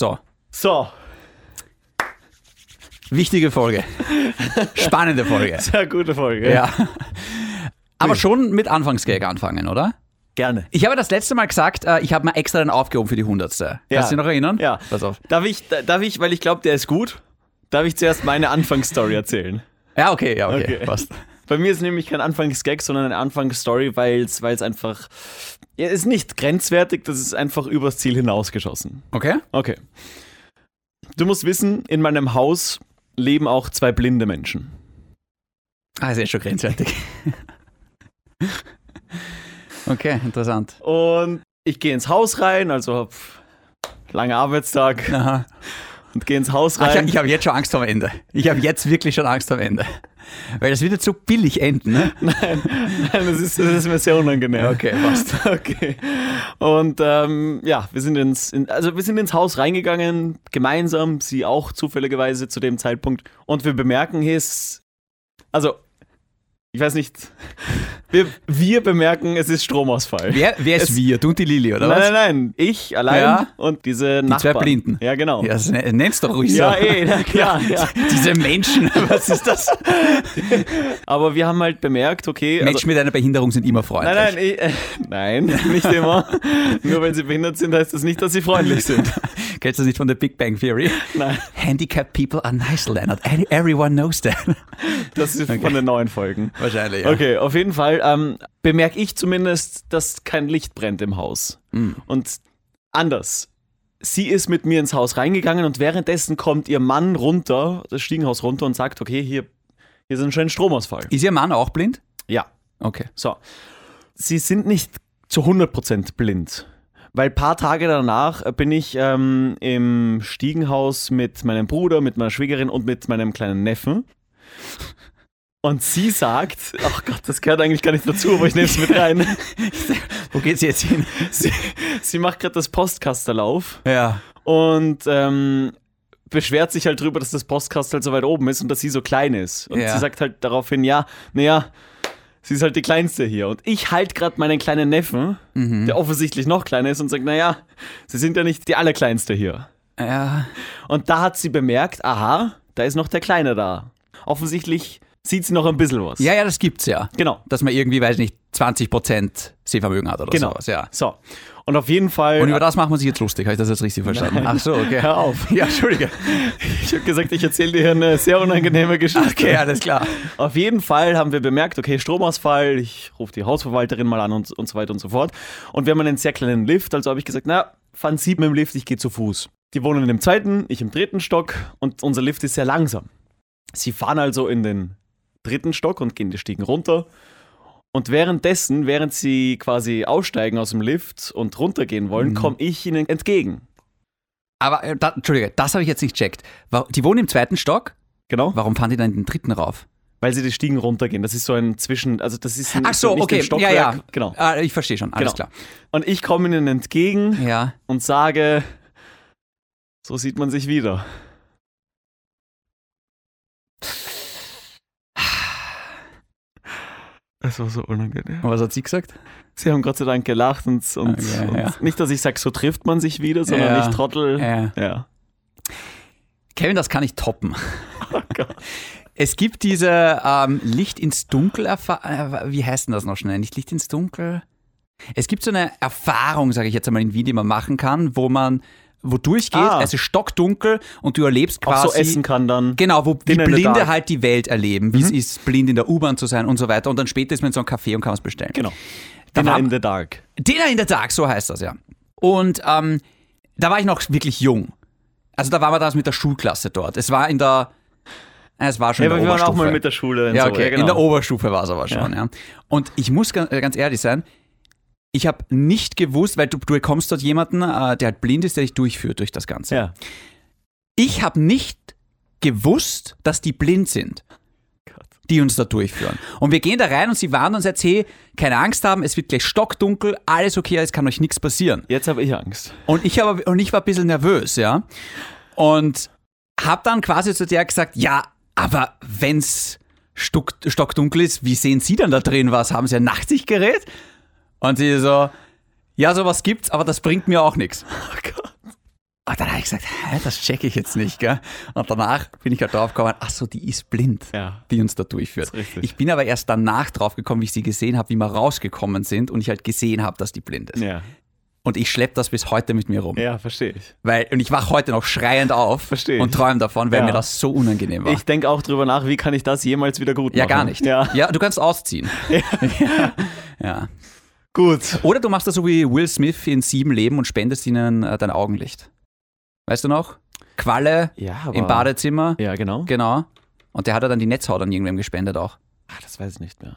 So, So, wichtige Folge. Spannende Folge. sehr gute Folge. Ja. Aber schon mit Anfangsgag anfangen, oder? Gerne. Ich habe das letzte Mal gesagt, äh, ich habe mir extra den aufgehoben für die hundertste. Ja. Kannst du dich noch erinnern? Ja. Pass auf. Darf ich, da- darf ich, weil ich glaube, der ist gut, darf ich zuerst meine Anfangsstory erzählen? Ja, okay, ja, okay. Okay. Passt. Bei mir ist nämlich kein Anfangsgag, sondern eine Anfangsstory, weil es einfach, ja, ist nicht grenzwertig, das ist einfach übers Ziel hinausgeschossen. Okay? Okay. Du musst wissen, in meinem Haus leben auch zwei blinde Menschen. Ah, ist ja schon grenzwertig. okay, interessant. Und ich gehe ins Haus rein, also hab langer Arbeitstag Aha. Und gehe ins Haus ich rein. ich habe jetzt schon Angst am Ende. Ich habe jetzt wirklich schon Angst am Ende. Weil das wird jetzt so billig enden, ne? Nein, das ist, das ist mir sehr unangenehm. Okay, passt. Okay. Und ähm, ja, wir sind ins, in, also wir sind ins Haus reingegangen, gemeinsam, sie auch zufälligerweise zu dem Zeitpunkt. Und wir bemerken, hier ist, also, ich weiß nicht, wir, wir bemerken, es ist Stromausfall. Wer, wer ist Es- wir? Du und die Lilly, oder nein, was? nein, nein, ich allein Ja. und diese Die Nachbarn. zwei Blinden. Ja, genau. Ja, das ne- nenn's doch ruhig Ja, so. eh, na klar, ja. Diese Menschen, was ist das? Aber wir haben halt bemerkt, okay. also- Menschen mit einer Behinderung sind immer freundlich. Nein, nein, ich, äh, nein, nicht immer. Nur weil sie behindert sind, heißt das nicht, dass sie freundlich sind. Kennst du das nicht von der Big Bang Theory? Nein, Handicapped people are nice, Leonard. Everyone knows that. das ist von den neuen Folgen. Wahrscheinlich, ja. Okay, auf jeden Fall ähm, bemerke ich zumindest, dass kein Licht brennt im Haus. Mhm. Und anders. Sie ist mit mir ins Haus reingegangen und währenddessen kommt ihr Mann runter, das Stiegenhaus runter und sagt, okay, hier, hier ist anscheinend Stromausfall. Ist Ihr Mann auch blind? Ja, Okay. so. Sie sind nicht zu 100% blind. Weil ein paar Tage danach bin ich ähm, im Stiegenhaus mit meinem Bruder, mit meiner Schwiegerin und mit meinem kleinen Neffen. Und sie sagt, ach Gott, das gehört eigentlich gar nicht dazu, aber ich nehme es mit rein. Wo geht's jetzt hin? Sie, sie macht gerade das Postkastel auf Ja. und ähm, beschwert sich halt drüber, dass das Postkastel so weit oben ist und dass sie so klein ist. Und Ja. sie sagt halt daraufhin, ja, naja, sie ist halt die Kleinste hier. Und ich halt gerade meinen kleinen Neffen, Mhm. der offensichtlich noch kleiner ist, und sagt, naja, sie sind ja nicht die Allerkleinste hier. Ja. Und da hat sie bemerkt, aha, da ist noch der Kleine da. Offensichtlich sieht sie noch ein bisschen was. Ja, ja, das gibt's ja. Genau. Dass man irgendwie, weiß nicht, 20% Sehvermögen hat oder Genau. sowas, ja. So. Und auf jeden Fall. Und über das macht man sich jetzt lustig, habe ich das jetzt richtig verstanden? Ach so, okay. Hör auf. Ja, Entschuldige. Ich habe gesagt, ich erzähle dir eine sehr unangenehme Geschichte. Okay, alles klar. Auf jeden Fall haben wir bemerkt, okay, Stromausfall, ich rufe die Hausverwalterin mal an und, und so weiter und so fort. Und wir haben einen sehr kleinen Lift, also habe ich gesagt, na, fahren Sie mit dem Lift, ich gehe zu Fuß. Die wohnen im zweiten, ich im dritten Stock und unser Lift ist sehr langsam. Sie fahren also in den dritten Stock und gehen die Stiegen runter. Und währenddessen, während sie quasi aussteigen aus dem Lift und runtergehen wollen, Mhm. komme ich ihnen entgegen. Aber, äh, da, Entschuldige, das habe ich jetzt nicht checkt. Die wohnen im zweiten Stock? Genau. Warum fahren die dann in den dritten rauf? Weil sie die Stiegen runtergehen. Das ist so ein Zwischen, also das ist ein, Ach so, okay. Stockwerk. Ja, ja. Genau. Ah, ich verstehe schon, alles Genau. Und ich komme ihnen entgegen klar. Ja. und sage, so sieht man sich wieder. Es war so unangenehm. Und was hat sie gesagt? Sie haben Gott sei Dank gelacht und, und, Okay, und ja. nicht, dass ich sage, so trifft man sich wieder, sondern Ja. ich trottel. Ja. Ja. Kevin, das kann ich toppen. Oh Gott. Es gibt diese ähm, Licht ins Dunkel, Erfa- äh, wie heißt denn das noch schnell? Nicht Licht ins Dunkel? Es gibt so eine Erfahrung, sage ich jetzt einmal in Wien, die man machen kann, wo man wo durchgeht, Ah. es ist stockdunkel und du erlebst Auch quasi so essen kann dann. Genau, wo die Blinde halt die Welt erleben, wie es ist, blind in der U-Bahn zu sein und so weiter. Und dann später ist man in so einem Café und kann was bestellen. Genau. Dinner in the dark. Dinner in the Dark, so heißt das ja. Und ähm, da war ich noch wirklich jung. Also da waren wir damals mit der Schulklasse dort. Es war in der, äh, es war schon Ja, in aber der wir waren auch Oberstufe. mal mit der Schule. ja, so. okay, genau. in der Oberstufe war es aber schon, ja. Und ich muss äh, ganz ehrlich sein, ich habe nicht gewusst, weil du, du bekommst dort jemanden, äh, der halt blind ist, der dich durchführt durch das Ganze. Ja. Ich habe nicht gewusst, dass die blind sind, Gott. die uns da durchführen. Und wir gehen da rein und sie warnen uns jetzt, hey, keine Angst haben, es wird gleich stockdunkel, alles okay, es kann euch nichts passieren. Jetzt habe ich Angst. Und ich, hab, und ich war ein bisschen nervös, ja. Und habe dann quasi zu der gesagt, ja, aber wenn's stock, stockdunkel ist, wie sehen Sie dann da drin was? Haben Sie ein Nachtsichtgerät? Und sie so, ja, sowas gibt's, aber das bringt mir auch nichts. Oh Gott. Und dann habe ich gesagt, hä, das checke ich jetzt nicht, gell? Und danach bin ich halt drauf gekommen, ach so, die ist blind, Ja. die uns da durchführt. Richtig. Ich bin aber erst danach drauf gekommen, wie ich sie gesehen habe, wie wir rausgekommen sind und ich halt gesehen habe, dass die blind ist. Ja, Und ich schleppe das bis heute mit mir rum. ja verstehe ich. Weil, und ich wach heute noch schreiend auf Versteh ich. und träume davon, weil Ja. mir das so unangenehm war. Ich denke auch drüber nach, wie kann ich das jemals wieder gut ja, machen. gar nicht. Ja, du kannst ausziehen. Ja. ja. Gut. Oder du machst das so wie Will Smith in Sieben Leben und spendest ihnen äh, dein Augenlicht. Weißt du noch? Qualle Ja, aber... im Badezimmer. Ja, genau. Genau. Und der hat ja dann die Netzhaut an irgendwem gespendet auch. Ah, das weiß ich nicht mehr.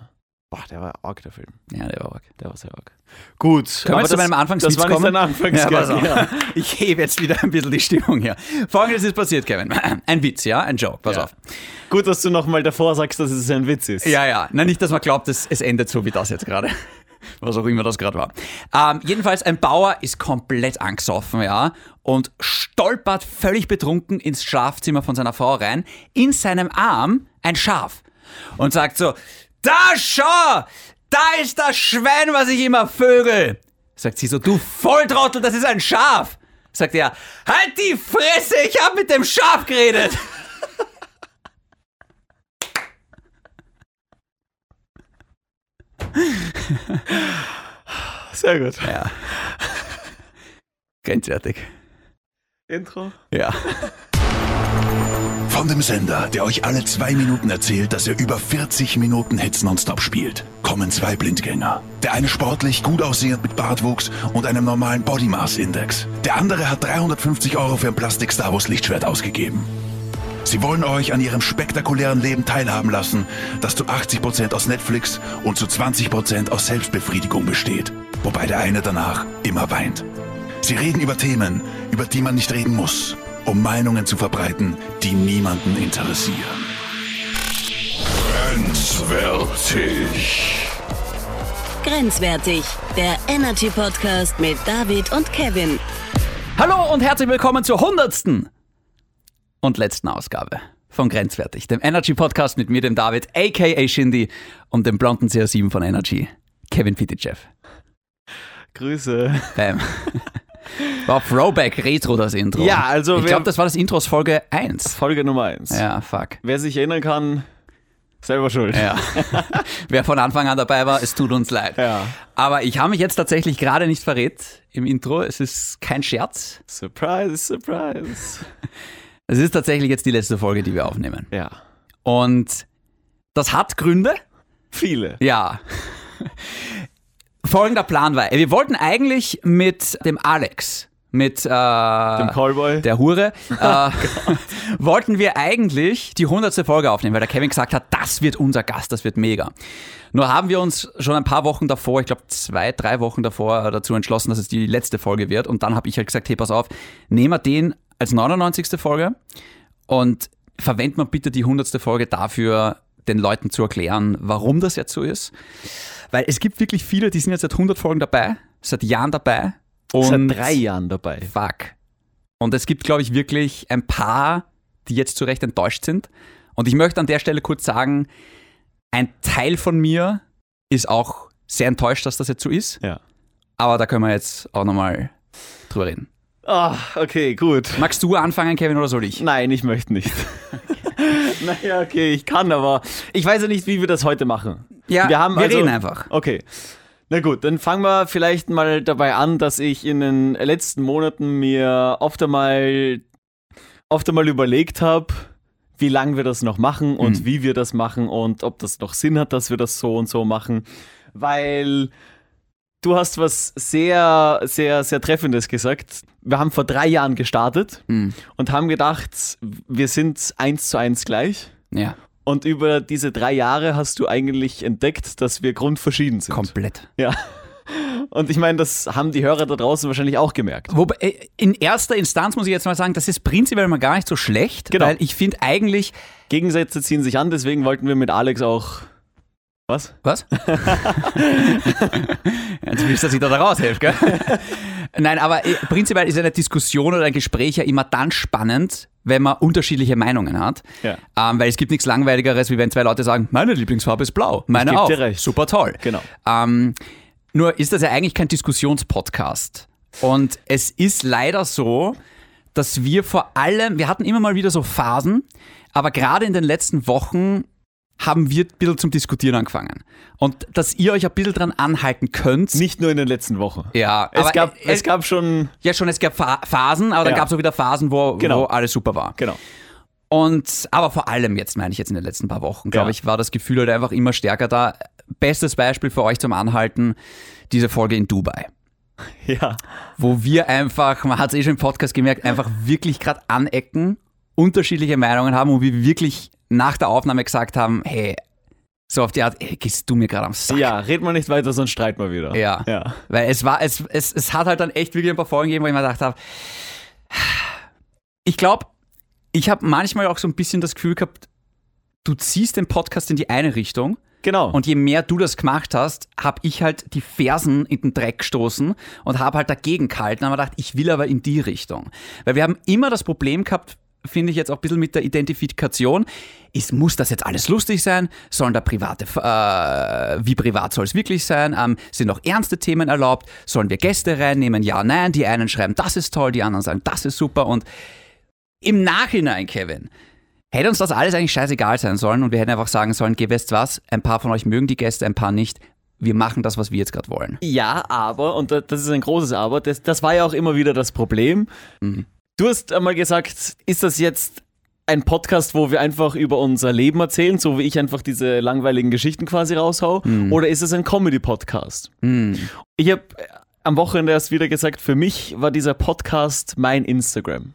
Boah, der war arg, der Film. Ja, der war arg. Der war sehr arg. Gut. Können wir zu meinem das Anfangswitz war nicht kommen? dein Anfangswitz. Ja, pass auf. Ja. Ich hebe jetzt wieder ein bisschen die Stimmung hier. Folgendes ist passiert, Kevin. Ein Witz, ja? Ein Joke. Pass Ja. auf. Gut, dass du nochmal davor sagst, dass es ein Witz ist. Ja, ja. Na, nicht, dass man glaubt, es, es endet so wie das jetzt gerade. Was auch immer das gerade war. Ähm, jedenfalls, ein Bauer ist komplett angesoffen, ja, und stolpert völlig betrunken ins Schlafzimmer von seiner Frau rein. In seinem Arm ein Schaf. Und sagt so: Da schau! Da ist das Schwein, was ich immer vögel. Sagt sie so: Du Volltrottel, das ist ein Schaf. Sagt er: Halt die Fresse, ich hab mit dem Schaf geredet. Sehr gut. Ja. Grenzwertig. Intro. Ja. Von dem Sender, der euch alle zwei Minuten erzählt, dass er über 40 Minuten Hits nonstop spielt, kommen zwei Blindgänger. Der eine sportlich, gut aussehend mit Bartwuchs und einem normalen Body Mass Index. Der andere hat 350 Euro für ein Plastik Star Wars Lichtschwert ausgegeben. Sie wollen euch an ihrem spektakulären Leben teilhaben lassen, das zu 80% aus Netflix und zu 20% aus Selbstbefriedigung besteht. Wobei der eine danach immer weint. Sie reden über Themen, über die man nicht reden muss, um Meinungen zu verbreiten, die niemanden interessieren. Grenzwertig. Grenzwertig, der Energy Podcast mit David und Kevin. Hallo und herzlich willkommen zur hundertsten und letzten Ausgabe von Grenzwertig, dem Energy Podcast mit mir, dem David, aka Shindy und dem blonden CR7 von Energy, Kevin Pitychev. Grüße. Bam. War Throwback Retro das Intro. Ja, also Ich glaube, das war das Intro aus Folge 1. Folge Nummer 1. Ja, fuck. Wer sich erinnern kann, selber schuld. Ja. Wer von Anfang an dabei war, es tut uns leid. Ja. Aber ich habe mich jetzt tatsächlich gerade nicht verrät im Intro. Es ist kein Scherz. Surprise, surprise. Es ist tatsächlich jetzt die letzte Folge, die wir aufnehmen. Ja. Und das hat Gründe. Viele. Ja. Folgender Plan war, wir wollten eigentlich mit dem Alex, mit äh, Dem Callboy. der Hure, äh, wollten wir eigentlich die hundertste Folge aufnehmen, weil der Kevin gesagt hat, das wird unser Gast, das wird mega. Nur haben wir uns schon ein paar Wochen davor, ich glaube zwei, drei Wochen davor dazu entschlossen, dass es die letzte Folge wird. Und dann habe ich halt gesagt, hey, pass auf, nehmen wir den als 99. Folge und verwenden wir bitte die hundertste Folge dafür, den Leuten zu erklären, warum das jetzt so ist. Weil es gibt wirklich viele, die sind jetzt seit 100 Folgen dabei, seit Jahren dabei. Und Seit drei Jahren dabei. Fuck. Und es gibt, glaube ich, wirklich ein paar, die jetzt zu Recht enttäuscht sind. Und ich möchte an der Stelle kurz sagen, ein Teil von mir ist auch sehr enttäuscht, dass das jetzt so ist. Ja. Aber da können wir jetzt auch nochmal drüber reden. Ah, okay, gut. Magst du anfangen, Kevin, oder soll ich? Nein, ich möchte nicht. naja, okay, ich kann, aber ich weiß ja nicht, wie wir das heute machen. Ja, wir, haben wir also, reden einfach. Okay. Na gut, dann fangen wir vielleicht mal dabei an, dass ich in den letzten Monaten mir oft einmal, oft einmal überlegt habe, wie lange wir das noch machen und Mhm. wie wir das machen und ob das noch Sinn hat, dass wir das so und so machen. Weil du hast was sehr, sehr, sehr Treffendes gesagt. Wir haben vor drei Jahren gestartet Hm. und haben gedacht, wir sind eins zu eins gleich. Ja, Und über diese drei Jahre hast du eigentlich entdeckt, dass wir grundverschieden sind. komplett. Ja. Und ich meine, das haben die Hörer da draußen wahrscheinlich auch gemerkt. Wobei, äh, in erster Instanz muss ich jetzt mal sagen, das ist prinzipiell mal gar nicht so schlecht, Genau. weil ich finde eigentlich, Gegensätze ziehen sich an, deswegen wollten wir mit Alex auch. Was? Was? Jetzt willst du, dass ich da raushelfe, gell? Nein, aber äh, prinzipiell ist eine Diskussion oder ein Gespräch ja immer dann spannend, wenn man unterschiedliche Meinungen hat. Ja. Ähm, weil es gibt nichts Langweiligeres, wie wenn zwei Leute sagen, meine Lieblingsfarbe ist blau, meine auch. Super toll. Genau. Ähm, nur ist das ja eigentlich kein Diskussionspodcast. Und es ist leider so, dass wir vor allem, wir hatten immer mal wieder so Phasen, aber gerade in den letzten Wochen haben wir ein bisschen zum Diskutieren angefangen. Und dass ihr euch ein bisschen dran anhalten könnt. Nicht nur in den letzten Wochen. Ja, Es aber gab, äh, es gab schon. ja schon, es gab Pha- Phasen, aber dann Ja. gab es auch wieder Phasen, wo, Genau. wo alles super war. Genau. Und aber vor allem jetzt meine ich jetzt in den letzten paar Wochen, glaube Ja. ich, war das Gefühl halt einfach immer stärker da. Bestes Beispiel für euch zum Anhalten, diese Folge in Dubai. Ja. Wo wir einfach, man hat es eh schon im Podcast gemerkt, einfach wirklich gerade anecken, unterschiedliche Meinungen haben und wir wirklich nach der Aufnahme gesagt haben, hey, so auf die Art, ey, gehst du mir gerade am Sack. Ja, red mal nicht weiter, sonst streiten wir wieder. Ja. Ja. Weil es war, es, es, es hat halt dann echt wirklich ein paar Folgen gegeben, wo ich mir gedacht habe, ich glaube, ich habe manchmal auch so ein bisschen das Gefühl gehabt, du ziehst den Podcast in die eine Richtung Genau. und je mehr du das gemacht hast, habe ich halt die Fersen in den Dreck gestoßen und habe halt dagegen gehalten. Aber gedacht, ich will aber in die Richtung. Weil wir haben immer das Problem gehabt, finde ich jetzt auch ein bisschen mit der Identifikation. Ist, muss das jetzt alles lustig sein? Sollen da private, äh, wie privat soll es wirklich sein? Ähm, sind auch ernste Themen erlaubt? Sollen wir Gäste reinnehmen? Ja, nein. Die einen schreiben, das ist toll, die anderen sagen, das ist super. Und im Nachhinein, Kevin, hätte uns das alles eigentlich scheißegal sein sollen und wir hätten einfach sagen sollen, geh wisst was, ein paar von euch mögen die Gäste, ein paar nicht. Wir machen das, was wir jetzt gerade wollen. Ja, aber, und da- das ist ein großes Aber, das, das war ja auch immer wieder das Problem. Mhm. Du hast einmal gesagt, ist das jetzt ein Podcast, wo wir einfach über unser Leben erzählen, so wie ich einfach diese langweiligen Geschichten quasi raushau? Oder ist es ein Comedy-Podcast? Mhm. Ich habe am Wochenende erst wieder gesagt, für mich war dieser Podcast mein Instagram.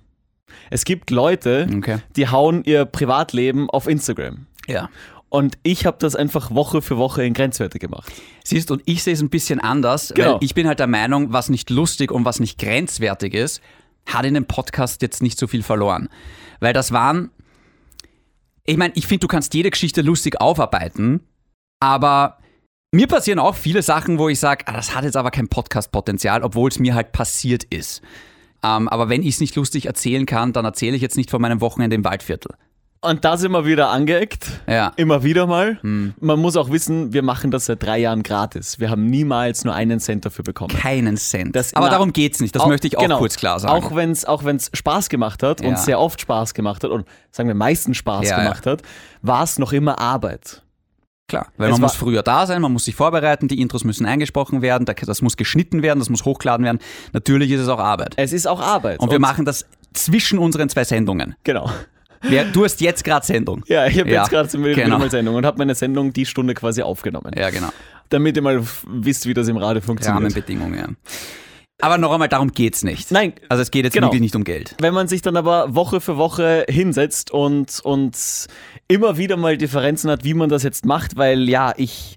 Es gibt Leute, Okay. die hauen ihr Privatleben auf Instagram. Ja. Und ich habe das einfach Woche für Woche in Grenzwerte gemacht. Siehst, und ich sehe es ein bisschen anders, Genau. ich bin halt der Meinung, was nicht lustig und was nicht grenzwertig ist, hat in dem Podcast jetzt nicht so viel verloren. Weil das waren, ich meine, ich finde, du kannst jede Geschichte lustig aufarbeiten, aber mir passieren auch viele Sachen, wo ich sage, ah, das hat jetzt aber kein Podcast-Potenzial, obwohl es mir halt passiert ist. Ähm, aber wenn ich es nicht lustig erzählen kann, dann erzähle ich jetzt nicht von meinem Wochenende im Waldviertel. Und da sind wir wieder angeeckt. Ja. Immer wieder mal. Hm. Man muss auch wissen, wir machen das seit drei Jahren gratis. Wir haben niemals nur einen Cent dafür bekommen. Keinen Cent. Das- aber na- darum geht's nicht. Das Auch- möchte ich auch genau. kurz klar sagen. Auch wenn es auch wenn's Spaß gemacht hat Ja. und sehr oft Spaß gemacht hat und sagen wir meistens Spaß Ja, gemacht hat, war es noch immer Arbeit. Klar, weil Es man muss früher da sein, man muss sich vorbereiten, die Intros müssen eingesprochen werden, da- das muss geschnitten werden, das muss hochgeladen werden. Natürlich ist es auch Arbeit. Es ist auch Arbeit. Und wir machen das zwischen unseren zwei Sendungen. Genau. Wer, du hast jetzt gerade Sendung. Ja, ich habe Ja, jetzt gerade genau. mal Sendung und habe meine Sendung die Stunde quasi aufgenommen. Ja, genau. Damit ihr mal wisst, wie das im Radio funktioniert. Rahmenbedingungen, ja. Aber noch einmal, darum geht's nicht. Nein, Also es geht jetzt genau. wirklich nicht um Geld. Wenn man sich dann aber Woche für Woche hinsetzt und, und immer wieder mal Differenzen hat, wie man das jetzt macht, weil ja, ich.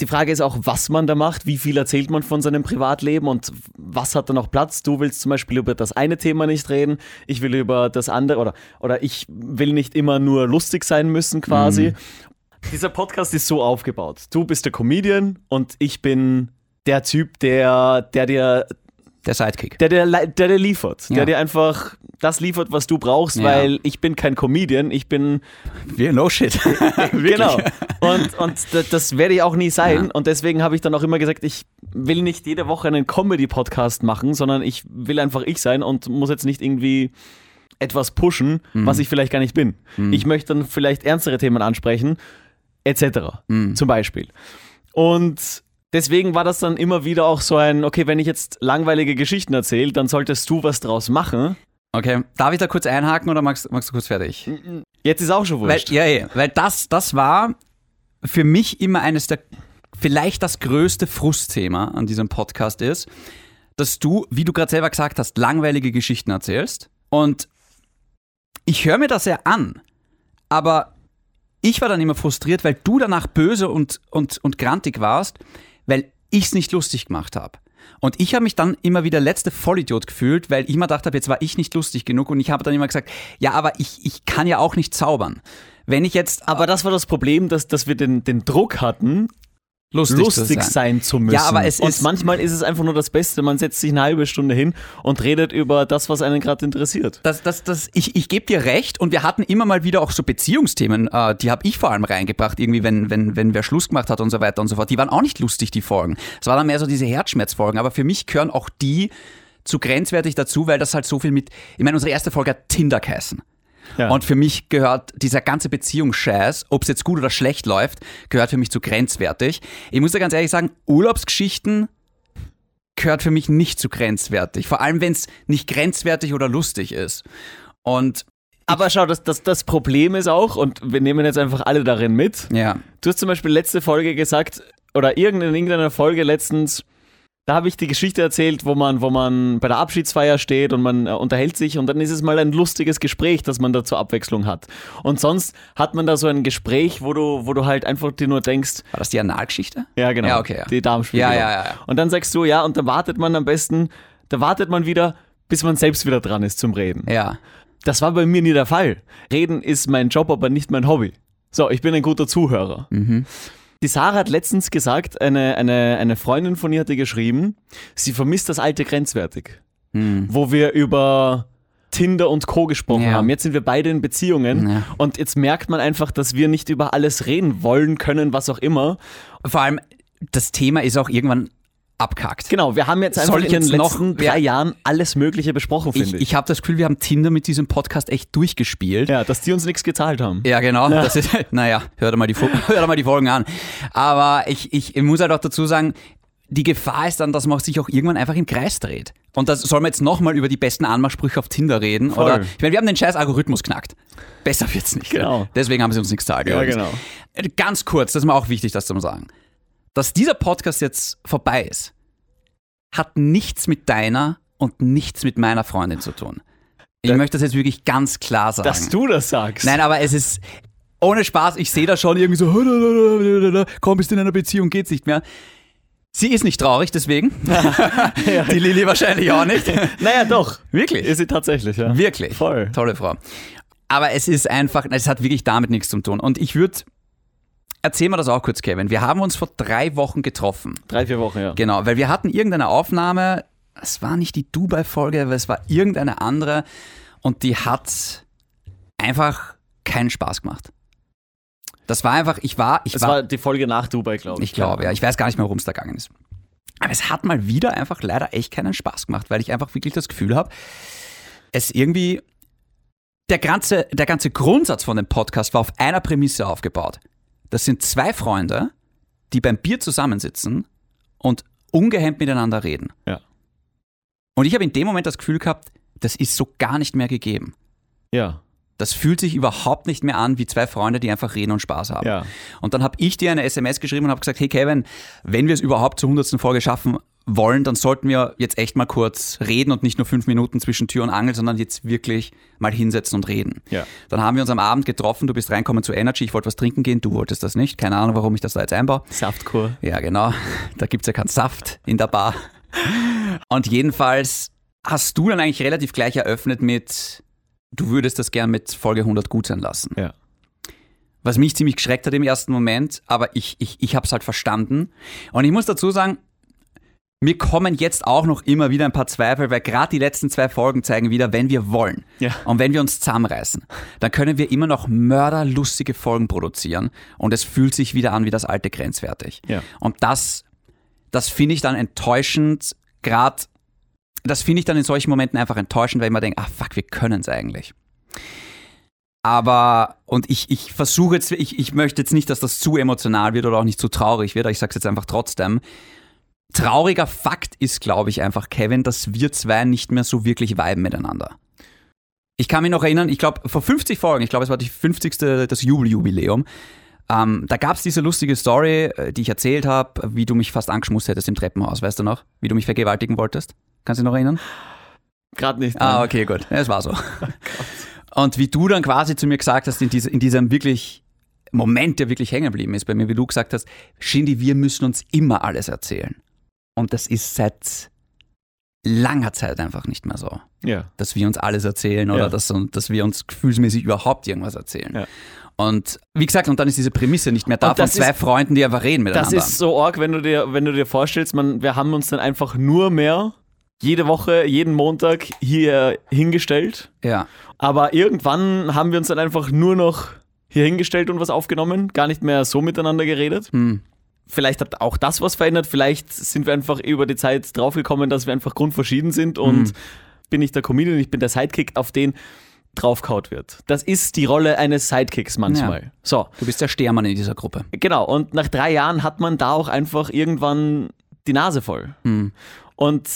Die Frage ist auch, was man da macht, wie viel erzählt man von seinem Privatleben und was hat dann auch Platz. Du willst zum Beispiel über das eine Thema nicht reden, ich will über das andere oder, oder ich will nicht immer nur lustig sein müssen quasi. Dieser Podcast ist so aufgebaut. Du bist der Comedian und ich bin der Typ, der, der dir Der Sidekick. der le- der dir liefert, Ja. der dir einfach das liefert, was du brauchst, Ja. weil ich bin kein Comedian, ich bin Wir, no shit. genau und und das werde ich auch nie sein Ja. und deswegen habe ich dann auch immer gesagt, ich will nicht jede Woche einen Comedy Podcast machen, sondern ich will einfach ich sein und muss jetzt nicht irgendwie etwas pushen, Mhm. was ich vielleicht gar nicht bin. Ich möchte dann vielleicht ernstere Themen ansprechen, etc. Mhm. Zum Beispiel. Und deswegen war das dann immer wieder auch so ein, okay, wenn ich jetzt langweilige Geschichten erzähle, dann solltest du was draus machen. Okay, darf ich da kurz einhaken oder magst, magst du kurz fertig? Jetzt ist auch schon Weil, wurscht. ja, ja, weil das, das war für mich immer eines der, vielleicht das größte Frustthema an diesem Podcast ist, dass du, wie du gerade selber gesagt hast, langweilige Geschichten erzählst. Und ich höre mir das ja an, aber ich war dann immer frustriert, weil du danach böse und, und, und grantig warst, weil ich es nicht lustig gemacht habe. Und ich habe mich dann immer wieder letzte Vollidiot gefühlt, weil ich immer gedacht habe, jetzt war ich nicht lustig genug und ich habe dann immer gesagt, ja, aber ich, ich kann ja auch nicht zaubern. Wenn ich jetzt Aber das war das Problem, dass, dass wir den, den Druck hatten, lustig, lustig zu sein. zu müssen. Ja, aber es Und ist- manchmal ist es einfach nur das Beste. Man setzt sich eine halbe Stunde hin und redet über das, was einen gerade interessiert. Das, das, das, ich ich gebe dir recht und wir hatten immer mal wieder auch so Beziehungsthemen, äh, die habe ich vor allem reingebracht, irgendwie, wenn, wenn, wenn wer Schluss gemacht hat und so weiter und so fort. Die waren auch nicht lustig, die Folgen. Es waren dann mehr so diese Herzschmerzfolgen, aber für mich gehören auch die zu grenzwertig dazu, weil das halt so viel mit, ich meine, unsere erste Folge hat Tinder geheißen. Ja. Und für mich gehört dieser ganze Beziehungsscheiß, ob es jetzt gut oder schlecht läuft, gehört für mich zu grenzwertig. Ich muss da ganz ehrlich sagen, Urlaubsgeschichten gehört für mich nicht zu grenzwertig. Vor allem, wenn es nicht grenzwertig oder lustig ist. Und Aber schau, das, das, das Problem ist auch, und wir nehmen jetzt einfach alle darin mit. ja, Du hast zum Beispiel letzte Folge gesagt, oder in irgendeiner Folge letztens, da habe ich die Geschichte erzählt, wo man, wo man bei der Abschiedsfeier steht und man äh, unterhält sich und dann ist es mal ein lustiges Gespräch, das man da zur Abwechslung hat. Und sonst hat man da so ein Gespräch, wo du, wo du halt einfach dir nur denkst, war das die Analgeschichte? ja genau, Ja, okay, ja. die Darmspiegelung. Ja, ja, ja, ja. Und dann sagst du, ja, und da wartet man am besten, da wartet man wieder, bis man selbst wieder dran ist zum Reden. Ja. Das war bei mir nie der Fall. Reden ist mein Job, aber nicht mein Hobby. So, ich bin ein guter Zuhörer. Die Sarah hat letztens gesagt, eine, eine, eine Freundin von ihr hatte geschrieben, sie vermisst das alte grenzwertig, wo wir über Tinder und Co. gesprochen Ja. haben. Jetzt sind wir beide in Beziehungen Ja. und jetzt merkt man einfach, dass wir nicht über alles reden wollen können, was auch immer. Vor allem, das Thema ist auch irgendwann abkackt. Genau, wir haben jetzt einfach Soll in den letzten drei Ja. Jahren alles Mögliche besprochen, finde Ich, ich. ich habe das Gefühl, wir haben Tinder mit diesem Podcast echt durchgespielt. Ja, dass die uns nichts gezahlt haben. Ja, genau. Das ist, naja, hört mal, die, hört mal die Folgen an. Aber ich, ich, ich muss halt auch dazu sagen, die Gefahr ist dann, dass man sich auch irgendwann einfach im Kreis dreht. Und das soll man jetzt nochmal über die besten Anmachsprüche auf Tinder reden. Voll. Oder ich meine, wir haben den scheiß Algorithmus knackt. Besser wird's nicht. Genau. Deswegen haben sie uns nichts gezahlt. Ja, genau. Äh, Ganz kurz, das ist mir auch wichtig, das zu sagen. Dass dieser Podcast jetzt vorbei ist, hat nichts mit deiner und nichts mit meiner Freundin zu tun. Ich Da- möchte das jetzt wirklich ganz klar sagen. Dass du das sagst. Nein, aber es ist ohne Spaß, ich sehe da schon irgendwie so, komm, bist in einer Beziehung, geht's nicht mehr. Sie ist nicht traurig, deswegen. Die Lilly wahrscheinlich auch nicht. Naja, doch. Wirklich? Ist sie tatsächlich, ja. Wirklich. Voll. Tolle Frau. Aber es ist einfach, es hat wirklich damit nichts zu tun. Und ich würde, erzähl mir das auch kurz, Kevin. Wir haben uns vor drei Wochen getroffen. Drei, vier Wochen, ja. Genau, weil wir hatten irgendeine Aufnahme, es war nicht die Dubai-Folge, aber es war irgendeine andere und die hat einfach keinen Spaß gemacht. Das war einfach, ich war, ich Es war, war die Folge nach Dubai, glaube ich. ich glaube, ja, ich weiß gar nicht mehr, worum es da gegangen ist. Aber es hat mal wieder einfach leider echt keinen Spaß gemacht, weil ich einfach wirklich das Gefühl habe, es irgendwie, der ganze, der ganze Grundsatz von dem Podcast war auf einer Prämisse aufgebaut. Das sind zwei Freunde, die beim Bier zusammensitzen und ungehemmt miteinander reden. Ja. Und ich habe in dem Moment das Gefühl gehabt, das ist so gar nicht mehr gegeben. Ja. Das fühlt sich überhaupt nicht mehr an wie zwei Freunde, die einfach reden und Spaß haben. Ja. Und dann habe ich dir eine SMS geschrieben und habe gesagt, hey Kevin, wenn wir es überhaupt zur 100. Folge schaffen wollen, dann sollten wir jetzt echt mal kurz reden und nicht nur fünf Minuten zwischen Tür und Angel, sondern jetzt wirklich mal hinsetzen und reden. Ja. Dann haben wir uns am Abend getroffen, du bist reinkommen zu Energy, ich wollte was trinken gehen, du wolltest das nicht. Keine Ahnung, warum ich das da jetzt einbaue. Saftkur. Ja, genau. Da gibt's ja keinen Saft in der Bar. Und jedenfalls hast du dann eigentlich relativ gleich eröffnet mit, du würdest das gern mit Folge 100 gut sein lassen. Ja. Was mich ziemlich geschreckt hat im ersten Moment, aber ich, ich, ich habe es halt verstanden. Und ich muss dazu sagen, mir kommen jetzt auch noch immer wieder ein paar Zweifel, weil gerade die letzten zwei Folgen zeigen wieder, wenn wir wollen Ja. und wenn wir uns zusammenreißen, dann können wir immer noch mörderlustige Folgen produzieren und es fühlt sich wieder an wie das alte grenzwertig. Ja. Und das, das finde ich dann enttäuschend, gerade, das finde ich dann in solchen Momenten einfach enttäuschend, weil ich mir denke, ah fuck, wir können es eigentlich. Aber, und ich, ich versuche jetzt, ich, ich möchte jetzt nicht, dass das zu emotional wird oder auch nicht zu traurig wird, aber ich sage es jetzt einfach trotzdem. Trauriger Fakt ist, glaube ich, einfach, Kevin, dass wir zwei nicht mehr so wirklich viben miteinander. Ich kann mich noch erinnern, ich glaube, vor 50 Folgen, ich glaube, es war die 50. das Jubeljubiläum, ähm, da gab es diese lustige Story, äh, die ich erzählt habe, wie du mich fast angeschmust hättest im Treppenhaus, weißt du noch? Wie du mich vergewaltigen wolltest? Kannst du dich noch erinnern? Gerade nicht. Ah, okay, gut. Ja, Es war so. Und wie du dann quasi zu mir gesagt hast, in, diese, in diesem wirklich Moment, der wirklich hängen geblieben ist bei mir, wie du gesagt hast, Shindy, wir müssen uns immer alles erzählen. Und das ist seit langer Zeit einfach nicht mehr so, Ja. dass wir uns alles erzählen oder Ja. dass, dass wir uns gefühlsmäßig überhaupt irgendwas erzählen. Ja. Und wie gesagt, und dann ist diese Prämisse nicht mehr da von das zwei ist- Freunden, die einfach reden Das miteinander. ist so arg, wenn du dir, wenn du dir vorstellst, man, wir haben uns dann einfach nur mehr jede Woche, jeden Montag hier hingestellt. ja. Aber irgendwann haben wir uns dann einfach nur noch hier hingestellt und was aufgenommen, gar nicht mehr so miteinander geredet. Hm. Vielleicht hat auch das was verändert. Vielleicht sind wir einfach über die Zeit draufgekommen, dass wir einfach grundverschieden sind und Mhm. bin ich der Comedian, ich bin der Sidekick, auf den draufkaut wird. Das ist die Rolle eines Sidekicks manchmal. So, Du bist der Stermann in dieser Gruppe. genau. Und nach drei Jahren hat man da auch einfach irgendwann die Nase voll. Mhm. Und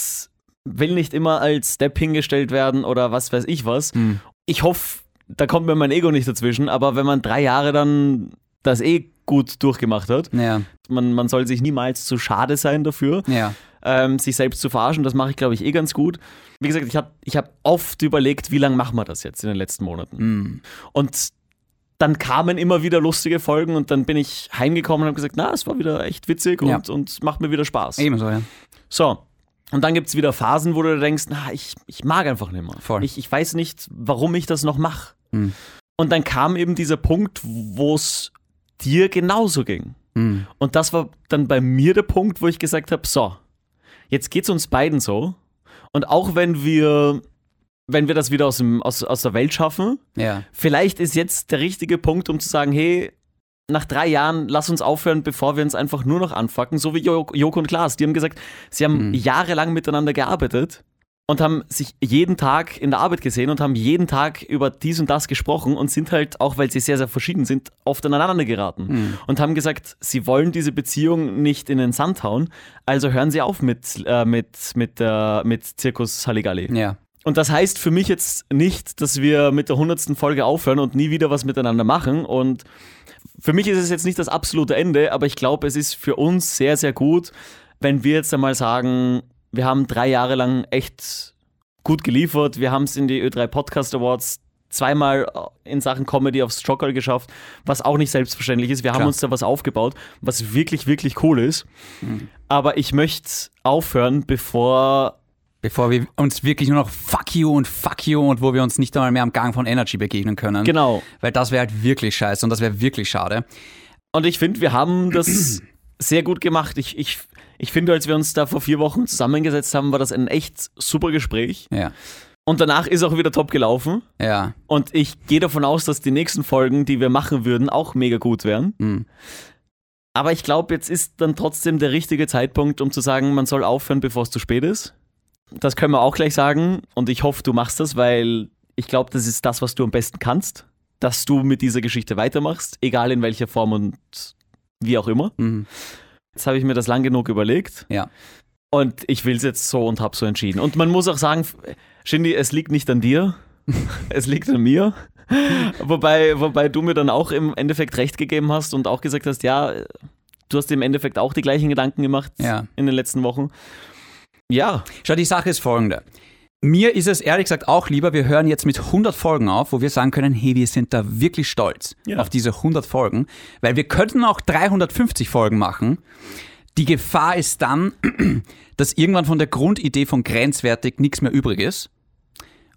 will nicht immer als Step hingestellt werden oder was weiß ich was. Mhm. Ich hoffe, da kommt mir mein Ego nicht dazwischen, aber wenn man drei Jahre dann das eh gut durchgemacht hat, Ja, man, man soll sich niemals zu schade sein dafür, ja. ähm, sich selbst zu verarschen. Das mache ich, glaube ich, eh ganz gut. Wie gesagt, ich habe ich hab oft überlegt, wie lange machen wir das jetzt in den letzten Monaten. Mhm. Und dann kamen immer wieder lustige Folgen und dann bin ich heimgekommen und habe gesagt, na, es war wieder echt witzig Ja. und, und macht mir wieder Spaß. Ebenso, ja. So. Und dann gibt es wieder Phasen, wo du denkst, na, ich, ich mag einfach nicht mehr. Voll. Ich, ich weiß nicht, warum ich das noch mache. Mhm. Und dann kam eben dieser Punkt, wo es dir genauso ging. Mhm. Und das war dann bei mir der Punkt, wo ich gesagt habe, so, jetzt geht's uns beiden so. Und auch wenn wir, wenn wir das wieder aus, dem, aus, aus der Welt schaffen, Ja. vielleicht ist jetzt der richtige Punkt, um zu sagen, hey, nach drei Jahren, lass uns aufhören, bevor wir uns einfach nur noch anfucken, so wie Jo- Joko und Klaas. Die haben gesagt, sie haben Mhm. jahrelang miteinander gearbeitet und haben sich jeden Tag in der Arbeit gesehen und haben jeden Tag über dies und das gesprochen und sind halt, auch weil sie sehr, sehr verschieden sind, oft aneinander geraten. Mhm. Und haben gesagt, sie wollen diese Beziehung nicht in den Sand hauen, also hören sie auf mit, äh, mit, mit, äh, mit Zirkus Halligalli. Ja. Und das heißt für mich jetzt nicht, dass wir mit der hundertsten Folge aufhören und nie wieder was miteinander machen. Und für mich ist es jetzt nicht das absolute Ende, aber ich glaube, es ist für uns sehr, sehr gut, wenn wir jetzt einmal sagen, wir haben drei Jahre lang echt gut geliefert. Wir haben es in die Ö3 Podcast Awards zweimal in Sachen Comedy aufs Jockerl geschafft, was auch nicht selbstverständlich ist. Wir haben Klar. uns da was aufgebaut, was wirklich, wirklich cool ist. Aber ich möchte aufhören, bevor Bevor wir uns wirklich nur noch fuck you und fuck you und wo wir uns nicht einmal mehr am Gang von Energy begegnen können. Genau. Weil das wäre halt wirklich scheiße und das wäre wirklich schade. Und ich finde, wir haben das sehr gut gemacht. Ich, ich, ich finde, als wir uns da vor vier Wochen zusammengesetzt haben, war das ein echt super Gespräch. Ja. Und danach ist auch wieder top gelaufen. Ja. Und ich gehe davon aus, dass die nächsten Folgen, die wir machen würden, auch mega gut wären. Mhm. Aber ich glaube, jetzt ist dann trotzdem der richtige Zeitpunkt, um zu sagen, man soll aufhören, bevor es zu spät ist. Das können wir auch gleich sagen. Und ich hoffe, du machst das, weil ich glaube, das ist das, was du am besten kannst. Dass du mit dieser Geschichte weitermachst, egal in welcher Form und wie auch immer. Mhm. Jetzt habe ich mir das lang genug überlegt. Ja. Und ich will es jetzt so und habe so entschieden. Und man muss auch sagen, Shindy, es liegt nicht an dir, es liegt an mir. wobei, wobei du mir dann auch im Endeffekt recht gegeben hast und auch gesagt hast, ja, du hast im Endeffekt auch die gleichen Gedanken gemacht Ja. in den letzten Wochen. Ja, Schau, die Sache ist folgende. Mir ist es ehrlich gesagt auch lieber, wir hören jetzt mit 100 Folgen auf, wo wir sagen können, hey, wir sind da wirklich stolz Ja. auf diese 100 Folgen, weil wir könnten auch 350 Folgen machen. Die Gefahr ist dann, dass irgendwann von der Grundidee von grenzwertig nichts mehr übrig ist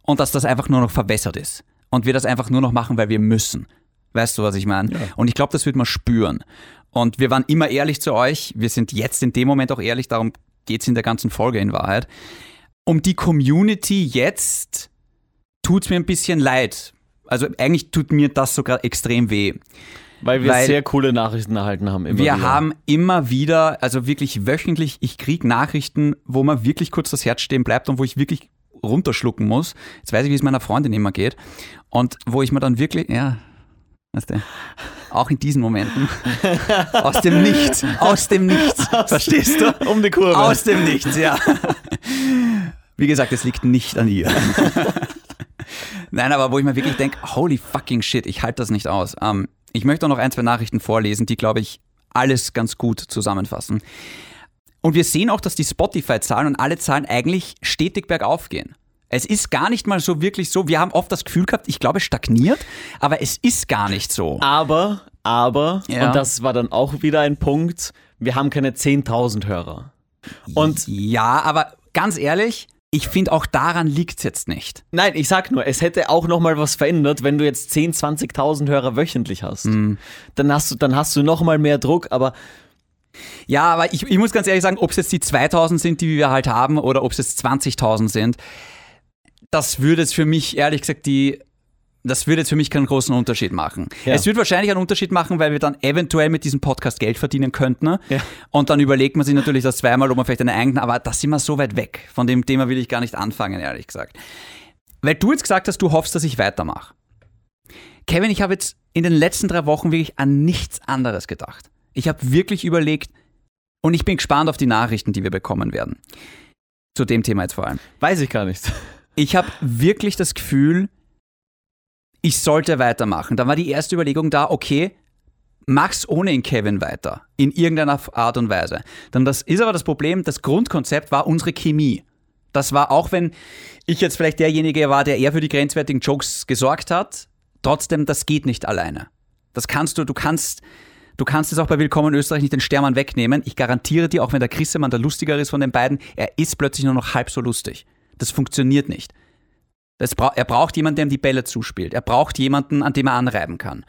und dass das einfach nur noch verwässert ist und wir das einfach nur noch machen, weil wir müssen. Weißt du, was ich meine? Und ich glaube, das wird man spüren. Und wir waren immer ehrlich zu euch. Wir sind jetzt in dem Moment auch ehrlich, darum geht es in der ganzen Folge in Wahrheit. Um die Community jetzt tut es mir ein bisschen leid. Also eigentlich tut mir das sogar extrem weh. weil wir Weil- sehr coole Nachrichten erhalten haben. Wir wieder. haben immer wieder, also wirklich wöchentlich, ich krieg Nachrichten, wo mir wirklich kurz das Herz stehen bleibt und wo ich wirklich runterschlucken muss. Jetzt weiß ich, wie es meiner Freundin immer geht. Und wo ich mir dann wirklich, ja, weißt du, auch in diesen Momenten, aus dem Nichts, aus dem Nichts, verstehst du? um die Kurve. Aus dem Nichts, ja. Wie gesagt, es liegt nicht an ihr. Nein, aber wo ich mir wirklich denke, holy fucking shit, ich halte das nicht aus. Ähm, ich möchte auch noch ein, zwei Nachrichten vorlesen, die, glaube ich, alles ganz gut zusammenfassen. Und wir sehen auch, dass die Spotify-Zahlen und alle Zahlen eigentlich stetig bergauf gehen. Es ist gar nicht mal so wirklich so, wir haben oft das Gefühl gehabt, ich glaube, es stagniert, aber es ist gar nicht so. Aber, aber, Ja. und das war dann auch wieder ein Punkt, wir haben keine 10.000 Hörer. Und Ja, aber ganz ehrlich, ich finde auch daran liegt es jetzt nicht. Nein, ich sag nur, es hätte auch noch mal was verändert, wenn du jetzt 10, 20.000 Hörer wöchentlich hast. Mhm. Dann hast du, dann hast du noch mal mehr Druck, aber Ja, aber ich, ich muss ganz ehrlich sagen, ob es jetzt die 2000 sind, die wir halt haben, oder ob es jetzt 20.000 sind, das würde jetzt für mich ehrlich gesagt die das würde jetzt für mich keinen großen Unterschied machen. Ja. Es wird wahrscheinlich einen Unterschied machen, weil wir dann eventuell mit diesem Podcast Geld verdienen könnten. Ne? Ja. Und dann überlegt man sich natürlich das zweimal, ob man vielleicht einen eigenen, aber da sind wir so weit weg. Von dem Thema will ich gar nicht anfangen, ehrlich gesagt. Weil du jetzt gesagt hast, du hoffst, dass ich weitermache. Kevin, ich habe jetzt in den letzten drei Wochen wirklich an nichts anderes gedacht. Ich habe wirklich überlegt und ich bin gespannt auf die Nachrichten, die wir bekommen werden. Zu dem Thema jetzt vor allem. Weiß ich gar nicht. Ich habe wirklich das Gefühl, ich sollte weitermachen. Dann war die erste Überlegung da, okay, mach's ohne ihn Kevin weiter. In irgendeiner Art und Weise. Dann das ist aber das Problem, das Grundkonzept war unsere Chemie. Das war auch, wenn ich jetzt vielleicht derjenige war, der eher für die grenzwertigen Jokes gesorgt hat, trotzdem, das geht nicht alleine. Das kannst du, du kannst, du kannst es auch bei Willkommen in Österreich nicht den Stermann wegnehmen. Ich garantiere dir, auch wenn der Chrissemann der lustigere ist von den beiden, er ist plötzlich nur noch halb so lustig. Das funktioniert nicht. Bra er braucht jemanden, der ihm die Bälle zuspielt. Er braucht jemanden, an dem er anreiben kann.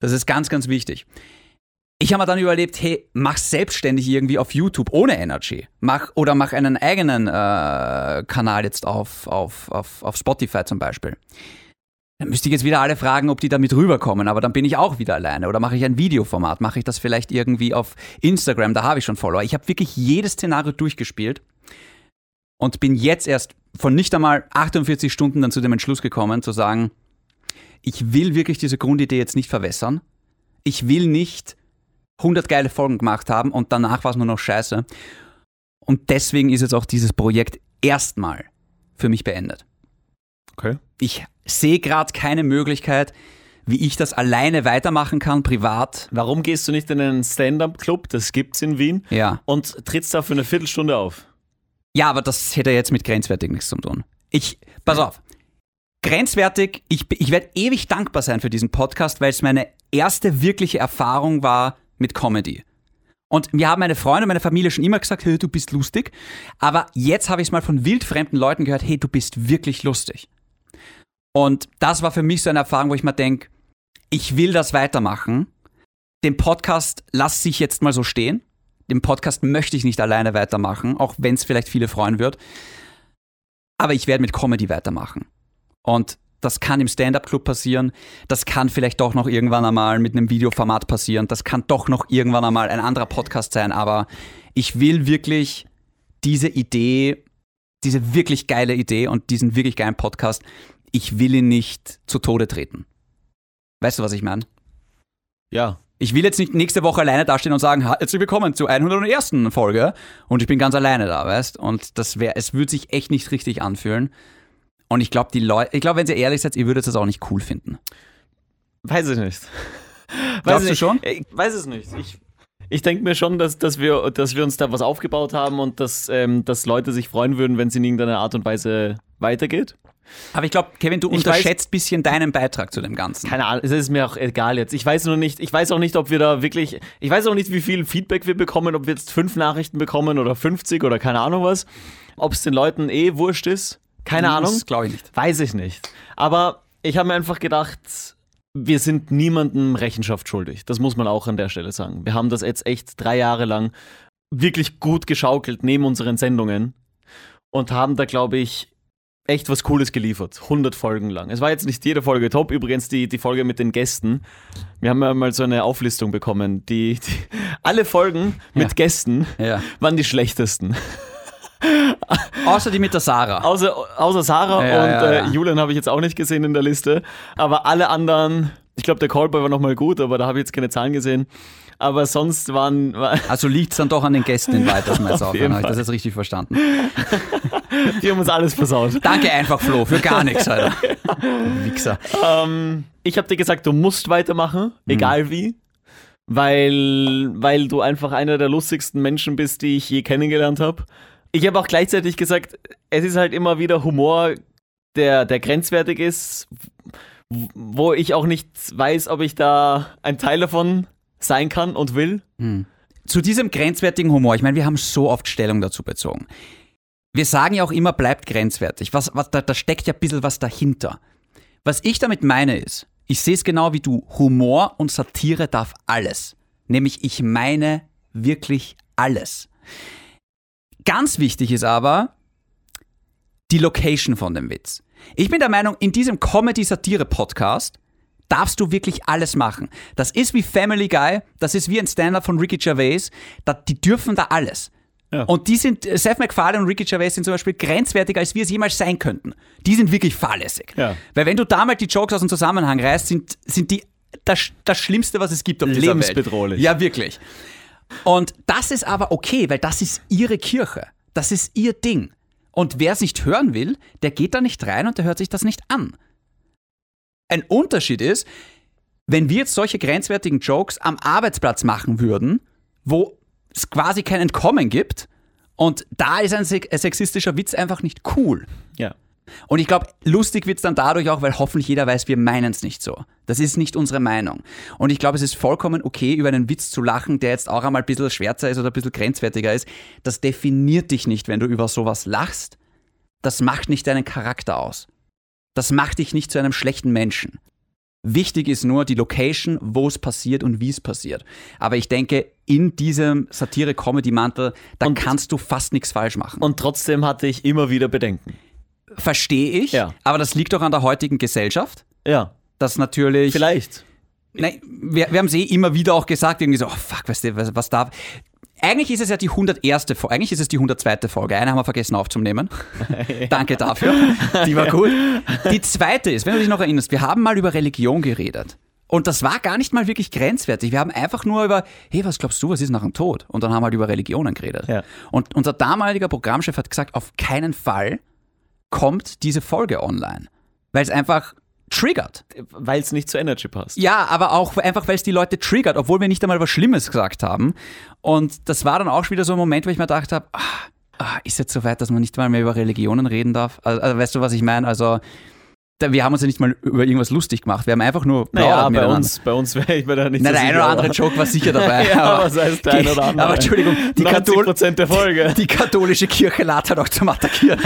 Das ist ganz, ganz wichtig. Ich habe mir dann überlegt, hey, mach selbstständig irgendwie auf YouTube ohne Energy. Mach oder mach einen eigenen äh, Kanal jetzt auf, auf, auf, auf Spotify zum Beispiel. Dann müsste ich jetzt wieder alle fragen, ob die damit rüberkommen, aber dann bin ich auch wieder alleine. Oder mache ich ein Videoformat? Mache ich das vielleicht irgendwie auf Instagram? Da habe ich schon Follower. Ich habe wirklich jedes Szenario durchgespielt und bin jetzt erst von nicht einmal 48 Stunden dann zu dem Entschluss gekommen, zu sagen, ich will wirklich diese Grundidee jetzt nicht verwässern. Ich will nicht 100 geile Folgen gemacht haben und danach war es nur noch scheiße. Und deswegen ist jetzt auch dieses Projekt erstmal für mich beendet. Okay. Ich sehe gerade keine Möglichkeit, wie ich das alleine weitermachen kann, privat. Warum gehst du nicht in einen Stand-Up-Club, das gibt's in Wien, Ja. und trittst da für eine Viertelstunde auf? Ja, aber das hätte jetzt mit grenzwertig nichts zu tun. Ich, pass auf. Grenzwertig, ich, ich werde ewig dankbar sein für diesen Podcast, weil es meine erste wirkliche Erfahrung war mit Comedy. Und mir haben meine Freunde und meine Familie schon immer gesagt, hey, du bist lustig. Aber jetzt habe ich es mal von wildfremden Leuten gehört, hey, du bist wirklich lustig. Und das war für mich so eine Erfahrung, wo ich mir denke, ich will das weitermachen. Den Podcast lasse ich jetzt mal so stehen. Den Podcast möchte ich nicht alleine weitermachen, auch wenn es vielleicht viele freuen wird. Aber ich werde mit Comedy weitermachen. Und das kann im Stand-Up-Club passieren. Das kann vielleicht doch noch irgendwann einmal mit einem Videoformat passieren. Das kann doch noch irgendwann einmal ein anderer Podcast sein. Aber ich will wirklich diese Idee, diese wirklich geile Idee und diesen wirklich geilen Podcast, ich will ihn nicht zu Tode treten. Weißt du, was ich meine? Ja. Ich will jetzt nicht nächste Woche alleine dastehen und sagen, "Ha, herzlich willkommen zur 101. Folge und ich bin ganz alleine da, weißt? Und das wäre, es würde sich echt nicht richtig anfühlen. Und ich glaube, die Leute, ich glaube, wenn ihr ehrlich seid, ihr würdet das auch nicht cool finden. Weiß ich nicht. Glaubst ich du nicht. schon? Ich weiß es nicht. Ich, ich denke mir schon, dass, dass, wir, dass wir uns da was aufgebaut haben und dass, ähm, dass Leute sich freuen würden, wenn es in irgendeiner Art und Weise weitergeht. Aber ich glaube, Kevin, du Ich unterschätzt ein bisschen deinen Beitrag zu dem Ganzen. Keine Ahnung, es ist mir auch egal jetzt. Ich weiß nur nicht, ich weiß auch nicht, ob wir da wirklich, ich weiß auch nicht, wie viel Feedback wir bekommen, ob wir jetzt fünf Nachrichten bekommen oder 50 oder keine Ahnung was. Ob es den Leuten eh wurscht ist, keine Ahnung. Das glaube ich nicht. Weiß ich nicht. Aber ich habe mir einfach gedacht, wir sind niemandem Rechenschaft schuldig. Das muss man auch an der Stelle sagen. Wir haben das jetzt echt drei Jahre lang wirklich gut geschaukelt neben unseren Sendungen und haben da, glaube ich, echt was Cooles geliefert. 100 Folgen lang. Es war jetzt nicht jede Folge top. Übrigens die, die Folge mit den Gästen. Wir haben ja mal so eine Auflistung bekommen. Die, die alle Folgen mit Ja. Gästen Ja. waren die schlechtesten. Außer die mit der Sarah. Außer, außer Sarah Ja, und. Äh, Julian habe ich jetzt auch nicht gesehen in der Liste. Aber alle anderen, ich glaube, der Callboy war nochmal gut, aber da habe ich jetzt keine Zahlen gesehen. Aber sonst waren, war, Also liegt es dann doch an den Gästen in weit, dass wir jetzt Auf aufhören. Habe ich das jetzt richtig verstanden? die haben uns alles versaut. Danke einfach, Flo, für gar nichts, Alter. Wichser. ähm, ich habe dir gesagt, du musst weitermachen, Mhm. egal wie. Weil, weil du einfach einer der lustigsten Menschen bist, die ich je kennengelernt habe. Ich habe auch gleichzeitig gesagt, es ist halt immer wieder Humor, der, der grenzwertig ist, wo ich auch nicht weiß, ob ich da ein Teil davon sein kann und will. Zu diesem grenzwertigen Humor, ich meine, wir haben so oft Stellung dazu bezogen. Wir sagen ja auch immer, bleibt grenzwertig. Was, was, da, da steckt ja ein bisschen was dahinter. Was ich damit meine ist, ich sehe es genau wie du, Humor und Satire darf alles. Nämlich ich meine wirklich alles. Ganz wichtig ist aber die Location von dem Witz. Ich bin der Meinung, in diesem Comedy-Satire-Podcast darfst du wirklich alles machen. Das ist wie Family Guy, das ist wie ein Stand-up von Ricky Gervais, da, die dürfen da alles. Ja. Und die sind, Seth MacFarlane und Ricky Gervais sind zum Beispiel grenzwertiger, als wir es jemals sein könnten. Die sind wirklich fahrlässig. Ja. Weil wenn du da mal die Jokes aus dem Zusammenhang reißt, sind, sind die das, das Schlimmste, was es gibt auf dieser Welt. Lebensbedrohlich. Ja, wirklich. Und das ist aber okay, weil das ist ihre Kirche. Das ist ihr Ding. Und wer es nicht hören will, der geht da nicht rein und der hört sich das nicht an. Ein Unterschied ist, wenn wir jetzt solche grenzwertigen Jokes am Arbeitsplatz machen würden, wo es quasi kein Entkommen gibt, und da ist ein se- sexistischer Witz einfach nicht cool. Ja. Und ich glaube, lustig wird's dann dadurch auch, weil hoffentlich jeder weiß, wir meinen es nicht so. Das ist nicht unsere Meinung. Und ich glaube, es ist vollkommen okay, über einen Witz zu lachen, der jetzt auch einmal ein bisschen schwärzer ist oder ein bisschen grenzwertiger ist. Das definiert dich nicht, wenn du über sowas lachst. Das macht nicht deinen Charakter aus. Das macht dich nicht zu einem schlechten Menschen. Wichtig ist nur die Location, wo es passiert und wie es passiert. Aber ich denke, in diesem Satire-Comedy-Mantel, da Und- kannst du fast nichts falsch machen. Und trotzdem hatte ich immer wieder Bedenken. Verstehe ich, Ja. aber das liegt doch an der heutigen Gesellschaft. Ja, dass natürlich. vielleicht. Nein, wir, wir haben es eh immer wieder auch gesagt, irgendwie so, oh fuck, weißt du, was, was da. Eigentlich ist es ja die 101. Folge, eigentlich ist es die 102. Folge. Eine haben wir vergessen aufzunehmen. Danke dafür. Die war gut. Die zweite ist, wenn du dich noch erinnerst, wir haben mal über Religion geredet. Und das war gar nicht mal wirklich grenzwertig. Wir haben einfach nur über, hey, was glaubst du, was ist nach dem Tod? Und dann haben wir halt über Religionen geredet. Ja. Und unser damaliger Programmchef hat gesagt, auf keinen Fall kommt diese Folge online. Weil es einfach triggert. Weil es nicht zu Energy passt. Ja, aber auch einfach, weil es die Leute triggert, obwohl wir nicht einmal was Schlimmes gesagt haben. Und das war dann auch wieder so ein Moment, wo ich mir gedacht habe, ah, ah, ist jetzt so weit, dass man nicht mal mehr über Religionen reden darf? Also, also weißt du, was ich meine? Also, wir haben uns ja nicht mal über irgendwas lustig gemacht. Wir haben einfach nur Naja, bei uns, bei uns wäre ich mir da nicht Na, so der ein sicher, oder aber- andere Joke war sicher dabei. Ja, was heißt der ein oder andere? Aber Entschuldigung, die, Kathol 90% der Folge. die katholische Kirche lädt halt auch zum Attackieren.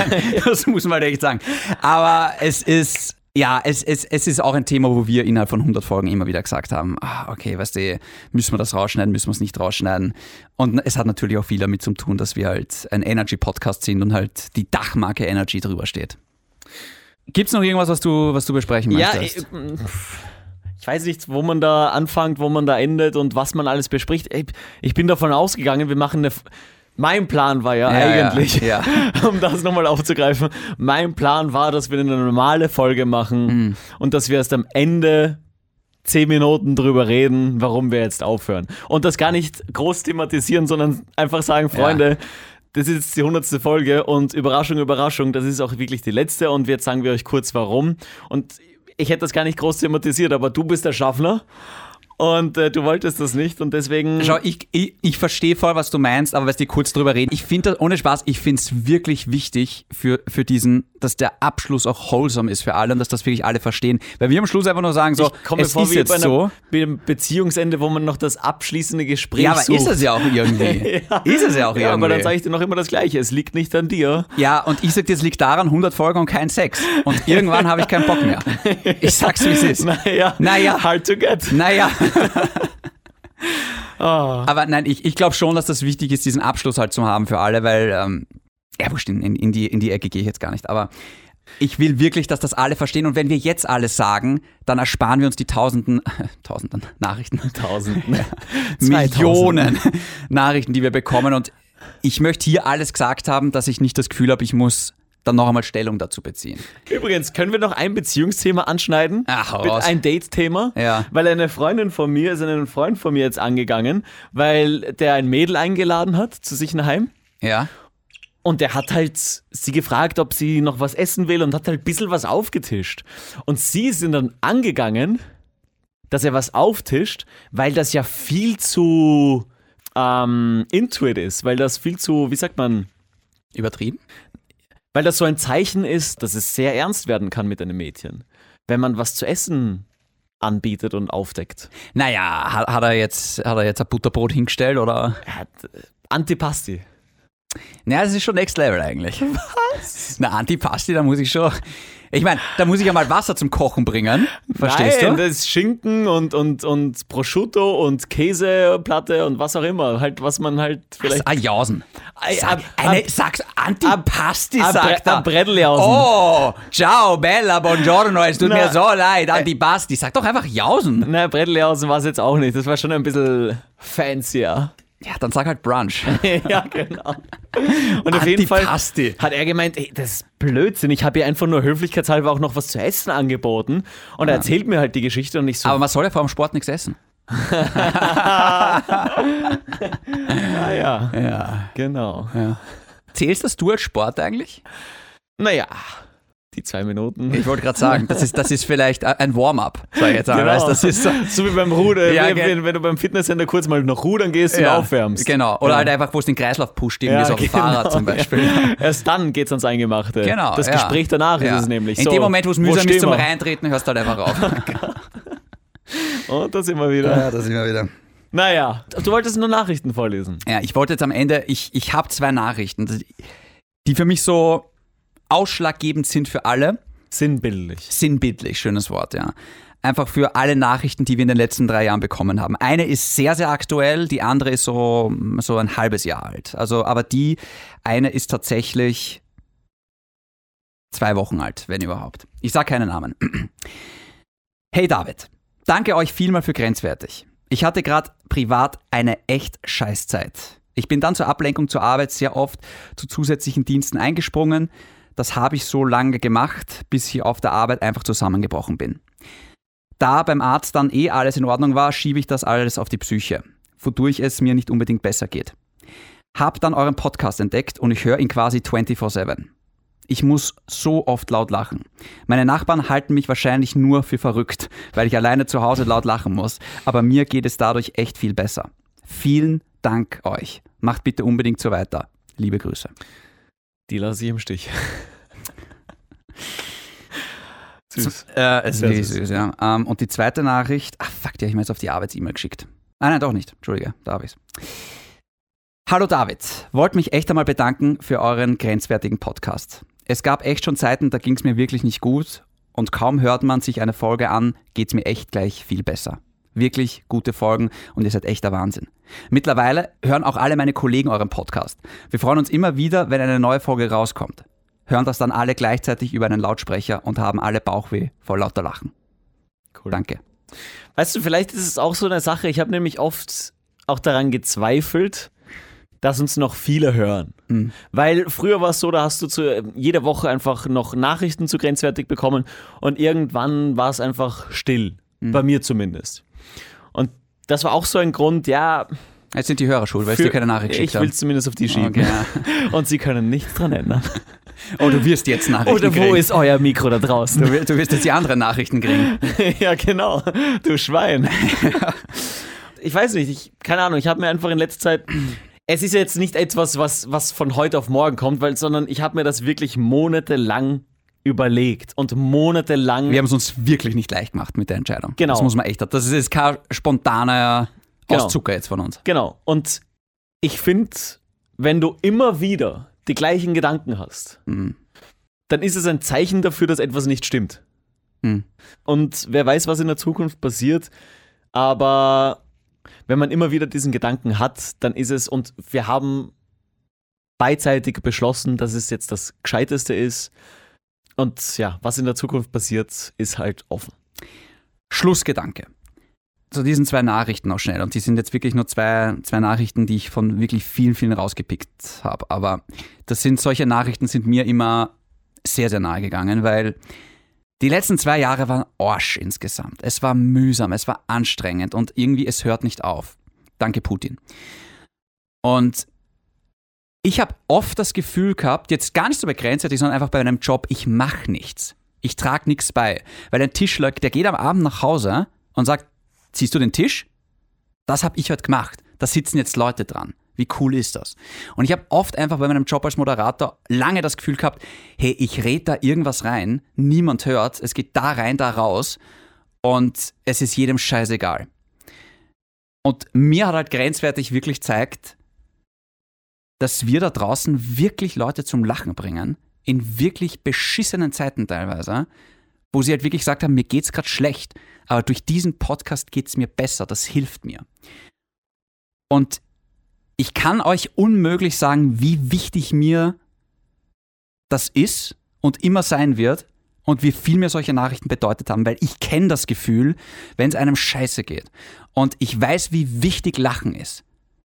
Das muss man halt echt sagen. Aber es ist, ja, es, es, es ist auch ein Thema, wo wir innerhalb von 100 Folgen immer wieder gesagt haben, ah, okay, weißt du, müssen wir das rausschneiden, müssen wir es nicht rausschneiden. Und es hat natürlich auch viel damit zu tun, dass wir halt ein Energy-Podcast sind und halt die Dachmarke Energy drüber steht. Gibt's noch irgendwas, was du, was du besprechen Ja, möchtest? ich, ich weiß nicht, wo man da anfängt, wo man da endet und was man alles bespricht. Ich, ich bin davon ausgegangen, wir machen eine. Mein Plan war ja, Ja, eigentlich, ja, um das nochmal aufzugreifen, mein Plan war, dass wir eine normale Folge machen Mhm. und dass wir erst am Ende zehn Minuten drüber reden, warum wir jetzt aufhören. Und das gar nicht groß thematisieren, sondern einfach sagen, Freunde, das ist die hundertste Folge und Überraschung, Überraschung, das ist auch wirklich die letzte und jetzt sagen wir euch kurz warum. Und ich hätte das gar nicht groß thematisiert, aber du bist der Schaffner und äh, du wolltest das nicht und deswegen... Schau, ich, ich, ich verstehe voll, was du meinst, aber weißt du, kurz drüber reden. Ich finde das, ohne Spaß, ich finde es wirklich wichtig für, für diesen, dass der Abschluss auch wholesome ist für alle und dass das wirklich alle verstehen. Weil wir am Schluss einfach nur sagen so, ich komme es vor ist wie jetzt bei, einer, so. bei einem Beziehungsende, wo man noch das abschließende Gespräch Ja, aber sucht. ist es ja auch irgendwie. Ist es ja auch Ja, irgendwie. aber dann sage ich dir noch immer das Gleiche. Es liegt nicht an dir. ja, und ich sag dir, es liegt daran, 100 Folgen und kein Sex. Und irgendwann habe ich keinen Bock mehr. Ich sag's, wie es ist. Naja, Naja. hard to get. Naja. Ah. Aber nein, ich, ich glaube schon, dass das wichtig ist, diesen Abschluss halt zu haben für alle, weil, ähm, ja, wurscht, in, in, die, in die Ecke gehe ich jetzt gar nicht. Aber ich will wirklich, dass das alle verstehen. Und wenn wir jetzt alles sagen, dann ersparen wir uns die tausenden, tausenden Nachrichten, Tausend. Millionen Nachrichten, die wir bekommen. Und ich möchte hier alles gesagt haben, dass ich nicht das Gefühl habe, ich muss dann noch einmal Stellung dazu beziehen. Übrigens, können wir noch ein Beziehungsthema anschneiden? Ach, raus. Ein Date-Thema? Ja. Weil eine Freundin von mir ist einen Freund von mir jetzt angegangen, weil der ein Mädel eingeladen hat zu sich nach Heim. Ja? Und der hat halt sie gefragt, ob sie noch was essen will und hat halt ein bisschen was aufgetischt. Und sie sind dann angegangen, dass er was auftischt, weil das ja viel zu ähm, intuit ist, weil das viel zu, wie sagt man, Übertrieben? Weil das so ein Zeichen ist, dass es sehr ernst werden kann mit einem Mädchen, wenn man was zu essen anbietet und aufdeckt. Naja, hat, hat, er jetzt, hat er jetzt ein Butterbrot hingestellt oder? Er hat äh, Antipasti. Naja, das ist schon Next Level eigentlich. Was? Na, Antipasti, da muss ich schon. Ich meine, da muss ich ja mal Wasser zum Kochen bringen. Verstehst Nein, du? das ist Schinken und, und, und Prosciutto und Käseplatte und was auch immer. Halt, was man halt vielleicht. Ah, Jausen. Sag, eine, sag's Antipasti, ab- sagt er. ab Bretteljausen. Oh, ciao, bella, buongiorno, es tut Na. mir so leid, Antipasti. Sag doch einfach Jausen. Nein, Bretteljausen war es jetzt auch nicht. Das war schon ein bisschen fancier. Ja, dann sag halt Brunch. ja, genau. Und auf jeden Fall hat er gemeint, ey, das ist Blödsinn. Ich habe ihr einfach nur höflichkeitshalber auch noch was zu essen angeboten. Und er erzählt mir halt die Geschichte und ich so, Aber man soll ja vor dem Sport nichts essen. ah ja, Ja. genau. Zählst das du als Sport eigentlich? Naja, die zwei Minuten. Ich wollte gerade sagen, das ist, das ist vielleicht ein Warm-up, sag ich jetzt mal. Genau. Weißt, das ist so, So wie beim Rudern, Ja, wenn, wenn, du beim Fitnesscenter kurz mal noch rudern gehst und aufwärmst. Genau. Oder Ja. halt einfach, wo es den Kreislauf pusht, irgendwie Ja, so auf genau, Fahrrad zum Beispiel. Ja. Erst dann geht's ans Eingemachte. Genau. Das ja. Gespräch danach Ja. ist es nämlich. In so, dem Moment, wo es mühsam ist zum wir? Reintreten, hörst du halt einfach auf. Und da sind wir wieder. das immer wieder. Naja, du wolltest nur Nachrichten vorlesen. Ja, ich wollte jetzt am Ende, ich, ich habe zwei Nachrichten, die für mich so ausschlaggebend sind für alle. Sinnbildlich. Sinnbildlich, schönes Wort, ja. Einfach für alle Nachrichten, die wir in den letzten drei Jahren bekommen haben. Eine ist sehr, sehr aktuell, die andere ist so, so ein halbes Jahr alt. Also, aber die eine ist tatsächlich zwei Wochen alt, wenn überhaupt. Ich sage keinen Namen. Hey David, danke euch vielmal für grenzwertig. Ich hatte gerade privat eine echt Scheißzeit. Ich bin dann zur Ablenkung zur Arbeit sehr oft zu zusätzlichen Diensten eingesprungen. Das habe ich so lange gemacht, bis ich auf der Arbeit einfach zusammengebrochen bin. Da beim Arzt dann eh alles in Ordnung war, schiebe ich das alles auf die Psyche, wodurch es mir nicht unbedingt besser geht. Hab dann euren Podcast entdeckt und ich höre ihn quasi 24/7. Ich muss so oft laut lachen. Meine Nachbarn halten mich wahrscheinlich nur für verrückt, weil ich alleine zu Hause laut lachen muss, aber mir geht es dadurch echt viel besser. Vielen Dank euch. Macht bitte unbedingt so weiter. Liebe Grüße. Die lasse ich im Stich. Süß. Äh, es ist wirklich süß. süß, ja. Ähm, und die zweite Nachricht, ach fuck, die habe ich mir jetzt auf die Arbeits-E-Mail geschickt. Ah, nein, doch nicht. Entschuldige, da habe ich's. Hallo David, wollte mich echt einmal bedanken für euren grenzwertigen Podcast. Es gab echt schon Zeiten, da ging es mir wirklich nicht gut und kaum hört man sich eine Folge an, geht's mir echt gleich viel besser. Wirklich gute Folgen und ihr seid echter Wahnsinn. Mittlerweile hören auch alle meine Kollegen euren Podcast. Wir freuen uns immer wieder, wenn eine neue Folge rauskommt. Hören das dann alle gleichzeitig über einen Lautsprecher und haben alle Bauchweh vor lauter Lachen. Cool. Danke. Weißt du, vielleicht ist es auch so eine Sache, ich habe nämlich oft auch daran gezweifelt, dass uns noch viele hören. Mhm. Weil früher war es so, da hast du zu, jede Woche einfach noch Nachrichten zu grenzwertig bekommen und irgendwann war es einfach still. Mhm. Bei mir zumindest. Und das war auch so ein Grund, ja. Jetzt sind die Hörer schuld, weil sie dir keine Nachricht Ich geschickt will haben. es zumindest auf die schieben. Okay. Und sie können nichts dran ändern. Oh, du wirst jetzt Nachrichten Oder wo kriegen. ist euer Mikro da draußen? du, wirst, du wirst jetzt die anderen Nachrichten kriegen. ja, genau. Du Schwein. ich weiß nicht, ich, keine Ahnung, ich habe mir einfach in letzter Zeit. Es ist jetzt nicht etwas, was, was von heute auf morgen kommt, weil, sondern ich habe mir das wirklich monatelang überlegt und monatelang. Wir haben es uns wirklich nicht leicht gemacht mit der Entscheidung. Genau. Das muss man echt. Das ist jetzt kein spontaner Genau. Auszucker jetzt von uns. Genau. Und ich finde, wenn du immer wieder die gleichen Gedanken hast, Mhm. dann ist es ein Zeichen dafür, dass etwas nicht stimmt. Mhm. Und wer weiß, was in der Zukunft passiert, aber wenn man immer wieder diesen Gedanken hat, dann ist es, und wir haben beidseitig beschlossen, dass es jetzt das Gescheiteste ist. Und ja, was in der Zukunft passiert, ist halt offen. Schlussgedanke. Zu diesen zwei Nachrichten noch schnell. Und die sind jetzt wirklich nur zwei, zwei Nachrichten, die ich von wirklich vielen, vielen rausgepickt habe. Aber das sind solche Nachrichten, sind mir immer sehr, sehr nahe gegangen, weil die letzten zwei Jahre waren Orsch insgesamt. Es war mühsam, es war anstrengend und irgendwie es hört nicht auf. Danke, Putin. Und ich habe oft das Gefühl gehabt, jetzt gar nicht so bei grenzwertig, sondern einfach bei einem Job, ich mache nichts. Ich trage nichts bei. Weil ein Tischler, der geht am Abend nach Hause und sagt, siehst du den Tisch? Das habe ich heute gemacht. Da sitzen jetzt Leute dran. Wie cool ist das? Und ich habe oft einfach bei meinem Job als Moderator lange das Gefühl gehabt, hey, ich rede da irgendwas rein, niemand hört, es geht da rein, da raus und es ist jedem scheißegal. Und mir hat halt grenzwertig wirklich gezeigt, dass wir da draußen wirklich Leute zum Lachen bringen, in wirklich beschissenen Zeiten teilweise, wo sie halt wirklich gesagt haben, mir geht's gerade schlecht, aber durch diesen Podcast geht's mir besser, das hilft mir. Und ich kann euch unmöglich sagen, wie wichtig mir das ist und immer sein wird und wie viel mir solche Nachrichten bedeutet haben, weil ich kenne das Gefühl, wenn es einem scheiße geht. Und ich weiß, wie wichtig Lachen ist.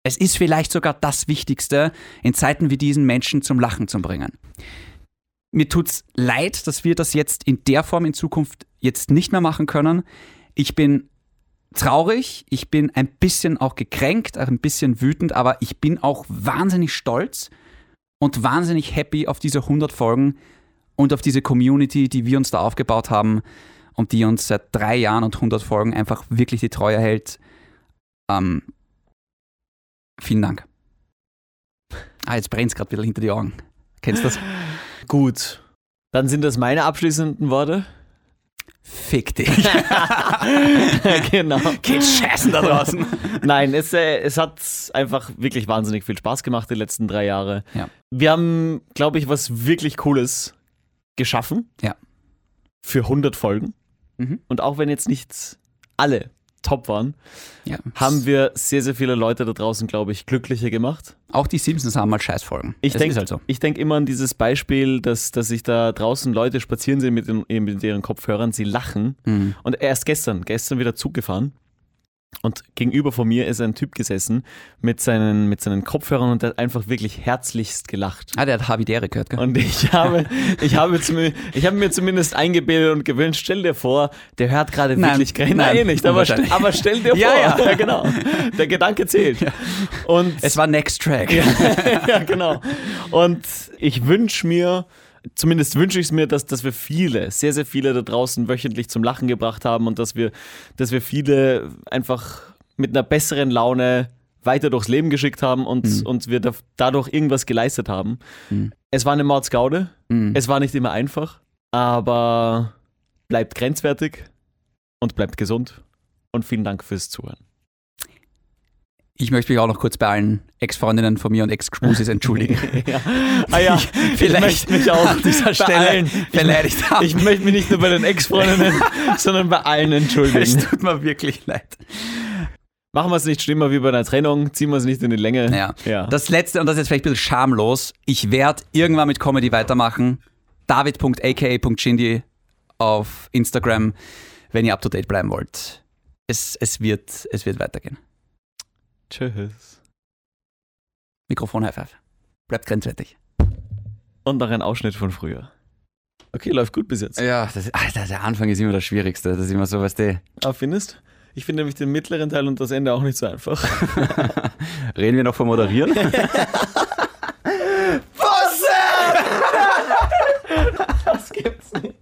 Es ist vielleicht sogar das Wichtigste, in Zeiten wie diesen Menschen zum Lachen zu bringen. Mir tut's leid, dass wir das jetzt in der Form in Zukunft jetzt nicht mehr machen können. Ich bin traurig, ich bin ein bisschen auch gekränkt, auch ein bisschen wütend, aber ich bin auch wahnsinnig stolz und wahnsinnig happy auf diese 100 Folgen und auf diese Community, die wir uns da aufgebaut haben und die uns seit drei Jahren und 100 Folgen einfach wirklich die Treue hält. Ähm, vielen Dank. Ah, jetzt brennt es gerade wieder hinter die Augen. Kennst du das? Gut. Dann sind das meine abschließenden Worte. Fick dich. genau. Geht scheißen da draußen. Nein, es, äh, es hat einfach wirklich wahnsinnig viel Spaß gemacht die letzten drei Jahre. Ja. Wir haben, glaube ich, was wirklich Cooles geschaffen. Ja. Für 100 Folgen. Mhm. Und auch wenn jetzt nicht alle top waren, Ja. haben wir sehr, sehr viele Leute da draußen, glaube ich, glücklicher gemacht. Auch die Simpsons haben mal Scheißfolgen. Ich denke halt so. ich denk immer an dieses Beispiel, dass, dass sich da draußen Leute spazieren sehen mit, den, mit ihren Kopfhörern, sie lachen. Mhm. Und erst gestern, gestern wieder Zug gefahren. Und gegenüber von mir ist ein Typ gesessen mit seinen, mit seinen Kopfhörern und der hat einfach wirklich herzlichst gelacht. Ah, der hat Harvey Dere gehört, gell? Und ich habe, ich habe, zumi- ich habe mir zumindest eingebildet und gewünscht, stell dir vor, der hört gerade Nein, wirklich nein, Nein, nicht, aber, st aber stell dir vor, Ja, ja. genau. Der Gedanke zählt. Und Es war Next Track. ja, genau. Und ich wünsche mir, zumindest wünsche ich es mir, dass, dass wir viele, sehr, sehr viele da draußen wöchentlich zum Lachen gebracht haben und dass wir, dass wir viele einfach mit einer besseren Laune weiter durchs Leben geschickt haben und, und wir da, dadurch irgendwas geleistet haben. Es war eine Mordsgaude. Mhm. Es war nicht immer einfach, aber bleibt grenzwertig und bleibt gesund. Und vielen Dank fürs Zuhören. Ich möchte mich auch noch kurz bei allen Ex-Freundinnen von mir und Ex-Gschmusis entschuldigen. ja. Ah ja, ich, vielleicht möchte mich auch an dieser Stelle allen, beleidigt haben. Ich möchte mich nicht nur bei den Ex-Freundinnen, sondern bei allen Es entschuldigen. tut mir wirklich leid. Machen wir es nicht schlimmer wie bei einer Trennung, ziehen wir es nicht in die Länge. Ja. ja. Das letzte, und das ist jetzt vielleicht ein bisschen schamlos, ich werde irgendwann mit Comedy weitermachen. David.aka.shindy auf Instagram, wenn ihr up to date bleiben wollt. Es, es, wird, es wird weitergehen. Tschüss. Mikrofon FF. Bleibt grenzwertig. Und noch ein Ausschnitt von früher. Okay, läuft gut bis jetzt. Ja, das, Alter, der Anfang ist immer das Schwierigste. Das ist immer so, was du. Ah, findest Ich finde nämlich den mittleren Teil und das Ende auch nicht so einfach. Reden wir noch vom Moderieren? Bosse! das gibt's nicht.